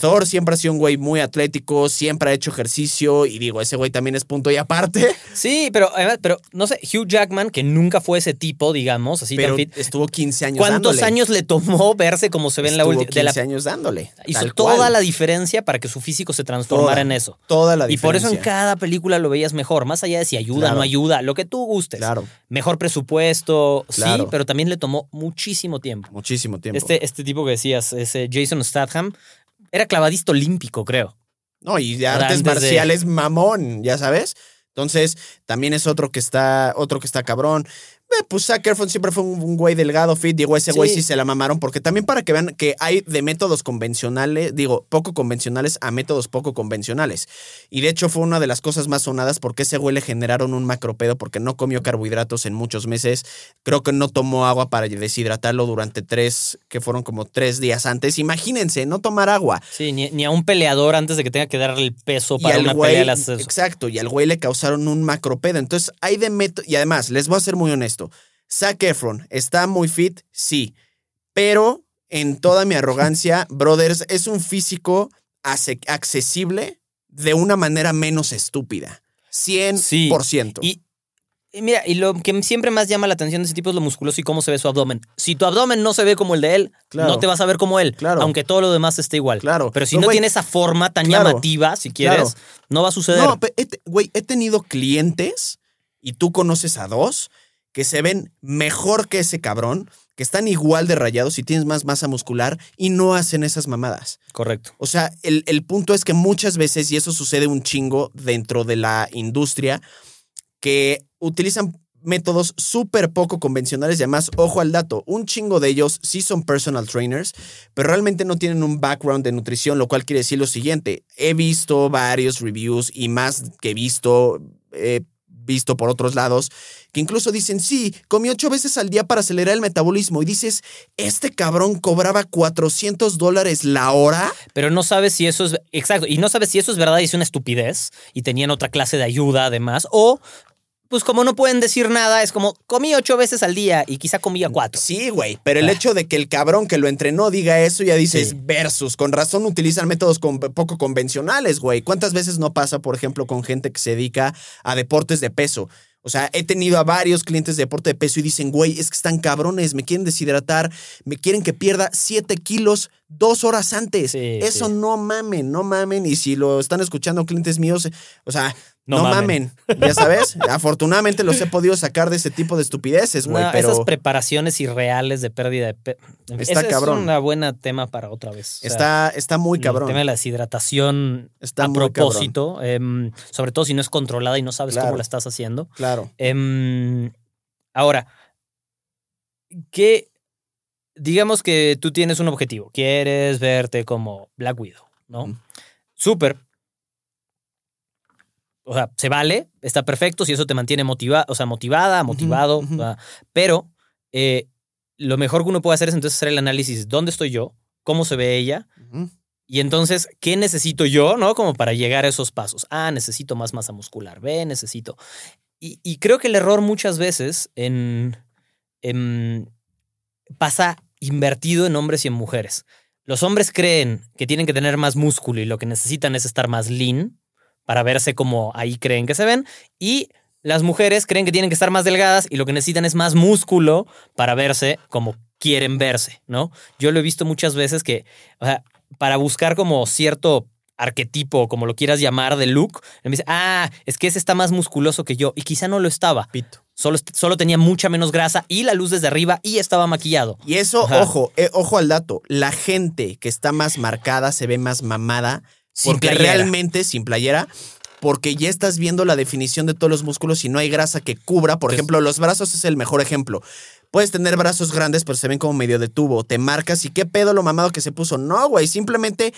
Thor siempre ha sido un güey muy atlético, siempre ha hecho ejercicio y digo, ese güey también es punto y aparte. Sí, pero, además, pero no sé, Hugh Jackman, que nunca fue ese tipo, digamos, así Pero tan fit. estuvo 15 años ¿Cuántos dándole. años le tomó verse como se ve en la última? de la- 15 años dándole. Hizo toda cual. la diferencia para que su físico se transformara Toda, en eso. Toda la Y por eso en diferencia. cada película lo veías mejor, más allá de si ayuda o Claro. no ayuda, lo que tú gustes. Claro, Mejor presupuesto, sí, Claro. pero también le tomó muchísimo tiempo. muchísimo tiempo. Este, este tipo que decías, ese Jason Statham, era clavadista olímpico, creo. No, y de artes antes de- marciales mamón, ya sabes. Entonces, también es otro que está, otro que está cabrón. Eh, Pues Zac Efron siempre fue un, un güey delgado, fit. Digo, ese güey Sí. se la mamaron. Porque también para que vean que hay de métodos convencionales, digo, poco convencionales a métodos poco convencionales. Y de hecho fue una de las cosas más sonadas porque ese güey le generaron un macropedo porque no comió carbohidratos en muchos meses. Creo que no tomó agua para deshidratarlo durante tres, que fueron como tres días antes. Imagínense, no tomar agua. Sí, ni, ni a un peleador antes de que tenga que darle el peso para una güey, pelea exacto, y al güey le causaron un macropedo. Entonces, hay de método. Y además, les voy a ser muy honesto. Zac Efron está muy fit, sí. Pero en toda mi arrogancia, [laughs] brothers, es un físico accesible de una manera menos estúpida. 100%. Y, y mira, y lo que siempre más llama la atención de ese tipo es lo musculoso y cómo se ve su abdomen. Si tu abdomen no se ve como el de él, Claro. no te vas a ver como él, Claro. aunque todo lo demás esté igual. Claro. Pero si No, tiene esa forma tan Claro. llamativa, si quieres, no va a suceder. No, pe- he te- güey, he tenido clientes, y tú conoces a dos, que se ven mejor que ese cabrón, que están igual de rayados y tienes más masa muscular y no hacen esas mamadas. Correcto. O sea, el, el punto es que muchas veces, y eso sucede un chingo dentro de la industria, que utilizan métodos súper poco convencionales y además, ojo al dato, un chingo de ellos sí son personal trainers, pero realmente no tienen un background de nutrición, lo cual quiere decir lo siguiente, he visto varios reviews y más que visto, he visto por otros lados, que incluso dicen, sí, comí ocho veces al día para acelerar el metabolismo y dices, este cabrón cobraba 400 dólares la hora. Pero no sabes si eso es. Exacto. Y no sabes si eso es verdad y es una estupidez. Y tenían otra clase de ayuda además. O, pues como no pueden decir nada, es como comí ocho veces al día y quizá comía cuatro. Sí, güey, pero el hecho de que el cabrón que lo entrenó diga eso, ya dices Sí. versus. Con razón utilizan métodos con- poco convencionales, güey. ¿Cuántas veces no pasa, por ejemplo, con gente que se dedica a deportes de peso? O sea, he tenido a varios clientes de deporte de peso y dicen, güey, es que están cabrones, me quieren deshidratar, me quieren que pierda 7 kilos dos horas antes. Sí, Eso sí. no mamen, no mamen. Y si lo están escuchando clientes míos, o sea, No no, mamen. mamen. Ya sabes, afortunadamente los he podido sacar de ese tipo de estupideces, güey. No, pero Esas preparaciones irreales de pérdida de. Está cabrón. Es una buena tema para otra vez. O sea, está, está muy cabrón. El tema de la deshidratación Está a propósito, em, sobre todo si no es controlada y no sabes Claro. cómo la estás haciendo. Claro. Em, ahora, que digamos que tú tienes un objetivo, quieres verte como Black Widow, ¿no? Súper. O sea, se vale, está perfecto si eso te mantiene motivada, o sea, motivada, motivado, pero eh, lo mejor que uno puede hacer es entonces hacer el análisis, ¿dónde estoy yo? ¿Cómo se ve ella? Y entonces, ¿qué necesito yo, no? Como para llegar a esos pasos. Ah, necesito más masa muscular. B, necesito. Y, y creo que el error muchas veces en, en- pasa invertido en hombres y en mujeres. Los hombres creen que tienen que tener más músculo y lo que necesitan es estar más lean para verse como ahí creen que se ven. Y las mujeres creen que tienen que estar más delgadas y lo que necesitan es más músculo para verse como quieren verse, ¿no? Yo lo he visto muchas veces que, o sea, para buscar como cierto arquetipo, como lo quieras llamar, de look, me dice, ah, es que ese está más musculoso que yo. Y quizá no lo estaba. Pito. Solo, solo tenía mucha menos grasa y la luz desde arriba y estaba maquillado. Y eso, Ajá. ojo, eh, ojo al dato. La gente que está más marcada se ve más mamada Sin porque playera. realmente sin playera. Porque ya estás viendo la definición de todos los músculos y no hay grasa que cubra. Por Entonces- ejemplo, los brazos es el mejor ejemplo. Puedes tener brazos grandes, pero se ven como medio de tubo. Te marcas y qué pedo lo mamado que se puso. No, güey, simplemente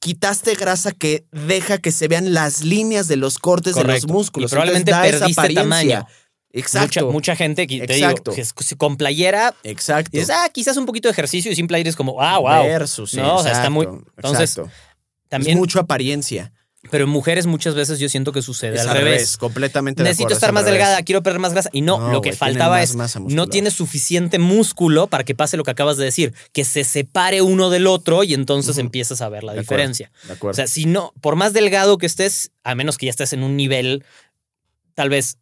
quitaste grasa que deja que se vean las líneas de los cortes de los músculos. Y probablemente Entonces perdiste tamaño. Exacto. Mucha, mucha gente que te Exacto. digo, con playera, Exacto. ah, quizás un poquito de ejercicio y sin playera es como, ah, wow. Versus, sí, No, o sea, está muy- entonces, exacto. También, es mucho apariencia. pero en mujeres muchas veces yo siento que sucede Es al revés. completamente de Necesito acuerdo, estar más revés. delgada, quiero perder más grasa. Y no, No, lo que faltaba es, no tienes suficiente músculo para que pase lo que acabas de decir, que se separe uno del otro y entonces empiezas a ver la De acuerdo, diferencia. De acuerdo. O sea, si no, por más delgado que estés, a menos que ya estés en un nivel, tal vez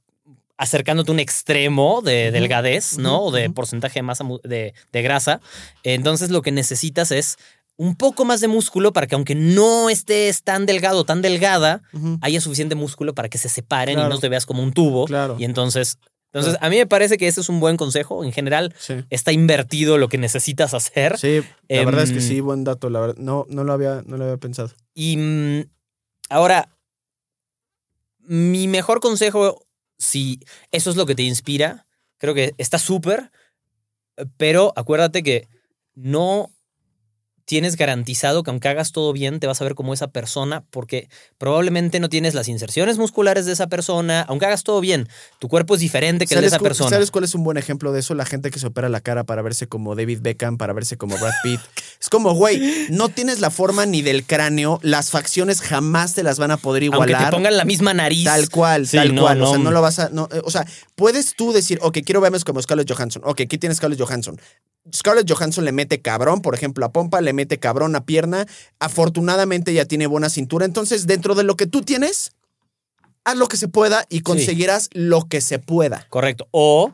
acercándote a un extremo de delgadez, ¿no? O de porcentaje de masa de, de grasa. Entonces lo que necesitas es un poco más de músculo para que aunque no estés tan delgado, tan delgada, haya suficiente músculo para que se separen y no te veas como un tubo. Claro. Y entonces, entonces a mí me parece que ese es un buen consejo. En general, Sí. está invertido lo que necesitas hacer. Sí, la verdad es que Em, sí, buen dato, la verdad. No, no lo había, no lo había pensado. Y mm, ahora, mi mejor consejo, si eso es lo que te inspira, creo que está súper, pero acuérdate que no tienes garantizado que aunque hagas todo bien, te vas a ver como esa persona, porque probablemente no tienes las inserciones musculares de esa persona, aunque hagas todo bien, tu cuerpo es diferente que el de ¿Sabes esa persona. ¿Sabes cuál es un buen ejemplo de eso? La gente que se opera la cara para verse como David Beckham, para verse como Brad Pitt. [laughs] Es como, güey, no tienes la forma ni del cráneo, las facciones jamás te las van a poder Aunque igualar. te pongan la misma nariz. Tal cual, Sí, tal no, cual. O sea, no lo vas a. no, eh, o sea, puedes tú decir, ok, quiero verme como Scarlett Johansson. Ok, ¿qué tiene Scarlett Johansson? Scarlett Johansson le mete cabrón, por ejemplo, a pompa, le mete cabrón a pierna. Afortunadamente ya tiene buena cintura. Entonces, dentro de lo que tú tienes, haz lo que se pueda y conseguirás lo que se pueda. Correcto. O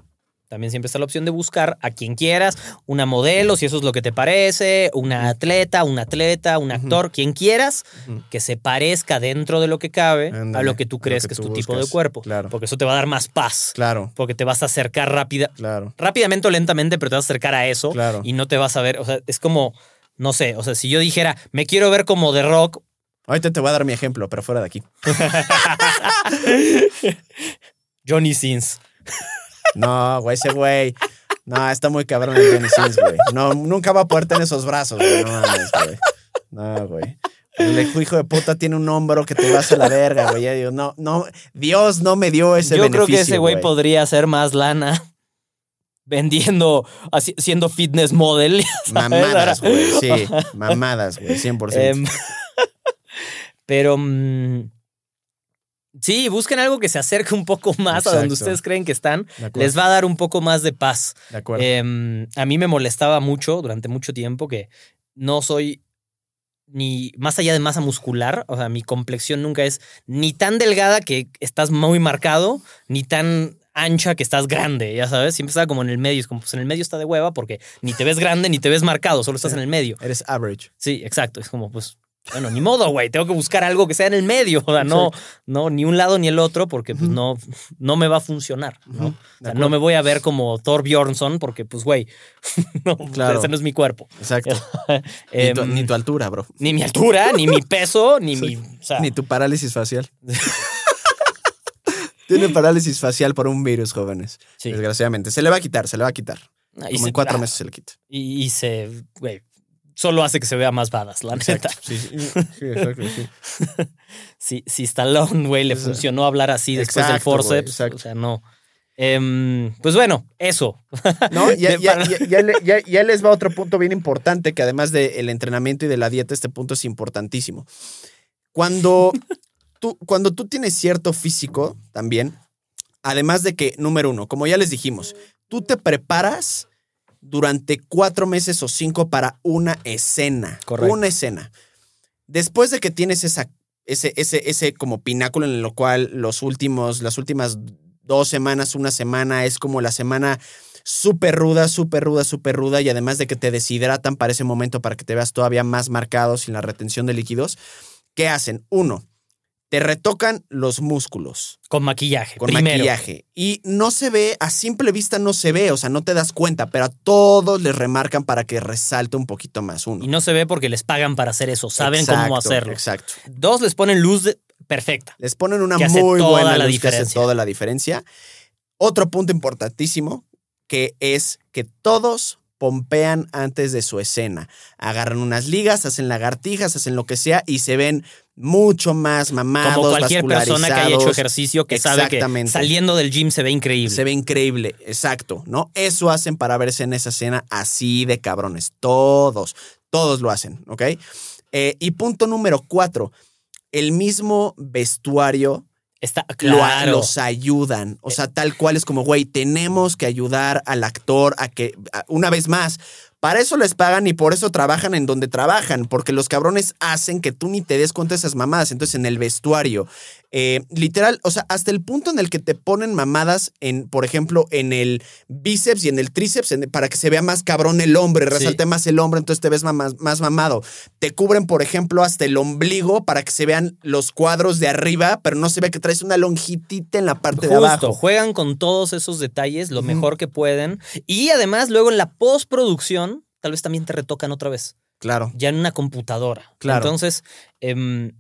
también siempre está la opción de buscar a quien quieras, una modelo, si eso es lo que te parece, una atleta, un atleta, un actor, quien quieras, que se parezca dentro de lo que cabe a lo que tú crees que que, es tu tipo de cuerpo. Claro. Porque eso te va a dar más paz. Claro, Porque te vas a acercar rápida, claro. rápidamente o lentamente, pero te vas a acercar a eso Claro. y no te vas a ver. O sea, es como, no sé, o sea, si yo dijera, me quiero ver como de rock, Ahorita te voy a dar mi ejemplo, pero fuera de aquí. [laughs] Johnny Sins. No, güey, ese güey. No, está muy cabrón el Johnny Sins, güey. No, nunca va a poder tener esos brazos, güey. No mames, güey. No, güey. El hijo de puta tiene un hombro que te vas a la verga, güey. Digo, no, no, Dios no me dio ese Yo beneficio. creo que ese güey podría hacer más lana vendiendo, así- siendo fitness model. [laughs] ¿sabes? Mamadas, güey. Sí, mamadas, güey. 100%. Em, [laughs] pero mm, sí, busquen algo que se acerque un poco más a donde ustedes creen que están. Les va a dar un poco más de paz. de acuerdo. Em, a mí me molestaba mucho durante mucho tiempo que no soy ni más allá de masa muscular, o sea, mi complexión nunca es ni tan delgada que estás muy marcado, ni tan ancha que estás grande, ya sabes, siempre estaba como en el medio, es como pues en el medio está de hueva porque ni te ves grande ni te ves marcado, solo estás en el medio. Eres average. Sí, exacto, es como pues bueno, ni modo, güey, tengo que buscar algo que sea en el medio, o sea, no, no ni un lado ni el otro porque pues no no me va a funcionar, ¿no? O sea, no me voy a ver como Thor Bjornsson porque, pues, güey, [laughs] no, Claro. ese no es mi cuerpo. Exacto. [laughs] Ni Em, tu, ni tu altura, bro. ni mi altura, ni mi peso, ni [laughs] mi... O sea, Ni tu parálisis facial. Tiene parálisis facial por un virus, jóvenes. sí. Desgraciadamente. Se le va a quitar, se le va a quitar. Como se- en cuatro ah, meses se le quita. Y, y se, güey, solo hace que se vea más badass, la neta. Sí, sí, sí, exacto, sí. [laughs] Si, si Stallone, güey, le funcionó hablar así después del Exacto, forceps, o sea, no. Em, pues bueno, eso. No, [laughs] ya, De- ya- ya- ya le- ya- ya les va otro punto bien importante, que además del entrenamiento y de la dieta, este punto es importantísimo. Cuando [laughs] tú, cuando tú tienes cierto físico también, además de que, número uno, como ya les dijimos, tú te preparas durante cuatro meses o cinco para una escena. Correcto. Una escena. Después de que tienes esa, ese, ese, ese como pináculo en lo cual los últimos, las últimas dos semanas, una semana, es como la semana súper ruda, súper ruda, súper ruda, y además de que te deshidratan para ese momento para que te veas todavía más marcado sin la retención de líquidos, ¿qué hacen? Uno, te retocan los músculos Con maquillaje. con primero. maquillaje. Y no se ve, a simple vista no se ve, o sea, no te das cuenta, pero a todos les remarcan para que resalte un poquito más uno. Y no se ve porque les pagan para hacer eso. Saben cómo hacerlo. Exacto. Dos, les ponen luz de- perfecta. Les ponen una Que muy toda buena la luz que hace diferencia. toda la diferencia. Otro punto importantísimo que es que todos pompean antes de su escena. Agarran unas ligas, hacen lagartijas, hacen lo que sea y se ven mucho más mamados, Como cualquier persona que haya hecho ejercicio que sabe que saliendo del gym se ve increíble. Se ve increíble, exacto, ¿no? Eso hacen para verse en esa escena así de cabrones. Todos, todos lo hacen, ¿ok? Eh, y punto número cuatro, el mismo vestuario Está lo- claro. los ayudan. O sea, tal cual es como, güey, tenemos que ayudar al actor a que, a- una vez más, para eso les pagan y por eso trabajan en donde trabajan, porque los cabrones hacen que tú ni te des cuenta de esas mamadas. Entonces, en el vestuario, eh, literal, o sea, hasta el punto en el que te ponen mamadas en, por ejemplo, en el bíceps y en el tríceps, en- para que se vea más cabrón el hombre, Sí. resalte más el hombro, entonces te ves más, más mamado. Te cubren, por ejemplo, hasta el ombligo para que se vean los cuadros de arriba, pero no se ve que traes una longitita en la parte de Justo, abajo. juegan con todos esos detalles lo mejor que pueden. Y además, luego en la postproducción, tal vez también te retocan otra vez, Claro. ya en una computadora. Claro. Entonces, em,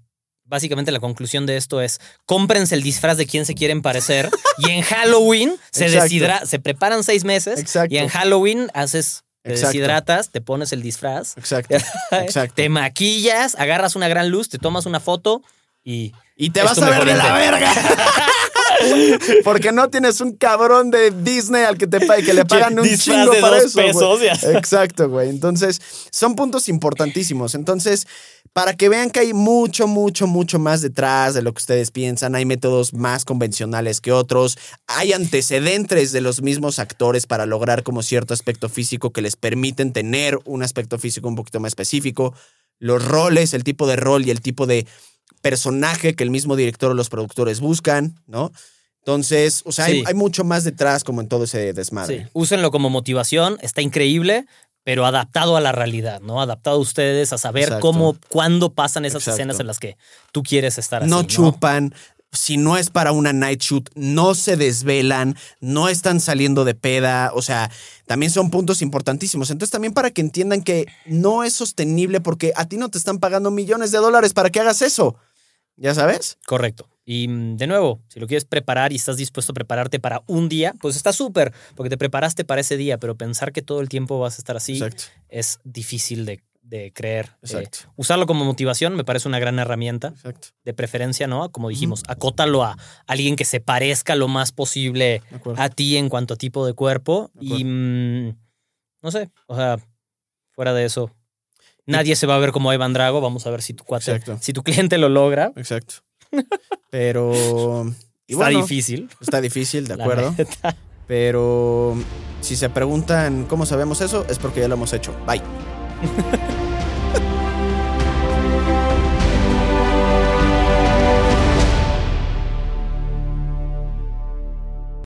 básicamente la conclusión de esto es: cómprense el disfraz de quien se quieren parecer. [laughs] y en Halloween se, Exacto. deshidra- se preparan seis meses. Exacto. Y en Halloween haces. Te Exacto. deshidratas, te pones el disfraz, Exacto. [laughs] Exacto. te maquillas, agarras una gran luz, te tomas una foto y Y te vas a ver de la verga. [laughs] [laughs] Porque no tienes un cabrón de Disney al que te que le pagan un chingo de para dos eso. pesos. [laughs] Exacto, güey. Entonces, son puntos importantísimos. Entonces, para que vean que hay mucho, mucho, mucho más detrás de lo que ustedes piensan, hay métodos más convencionales que otros, hay antecedentes de los mismos actores para lograr como cierto aspecto físico que les permiten tener un aspecto físico un poquito más específico, los roles, el tipo de rol y el tipo de personaje que el mismo director o los productores buscan, ¿no? Entonces, o sea, hay, Sí. hay mucho más detrás como en todo ese desmadre. Sí, úsenlo como motivación, está increíble, pero adaptado a la realidad, ¿no? Adaptado a ustedes a saber Exacto. cómo, cuándo pasan esas Exacto. escenas en las que tú quieres estar así. No, chupan. Si no es para una night shoot, no se desvelan, no están saliendo de peda. O sea, también son puntos importantísimos. Entonces, también para que entiendan que no es sostenible porque a ti no te están pagando millones de dólares para que hagas eso. ¿Ya sabes? Correcto. Y mm, de nuevo, si lo quieres preparar y estás dispuesto a prepararte para un día, pues está súper, porque te preparaste para ese día, pero pensar que todo el tiempo vas a estar así Exacto. es difícil de, de creer. Eh, Exacto. usarlo como motivación me parece una gran herramienta. Exacto. de preferencia, ¿no? Como dijimos, acótalo a alguien que se parezca lo más posible a ti en cuanto a tipo de cuerpo. De. Y mm, no sé, o sea, fuera de eso, nadie se va a ver como Evan Drago. Vamos a ver si tu cuate, si tu cliente lo logra. Exacto. Pero. y Está bueno, difícil. Está difícil, de acuerdo. Pero si se preguntan cómo sabemos eso, es porque ya lo hemos hecho. Bye. [laughs]